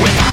without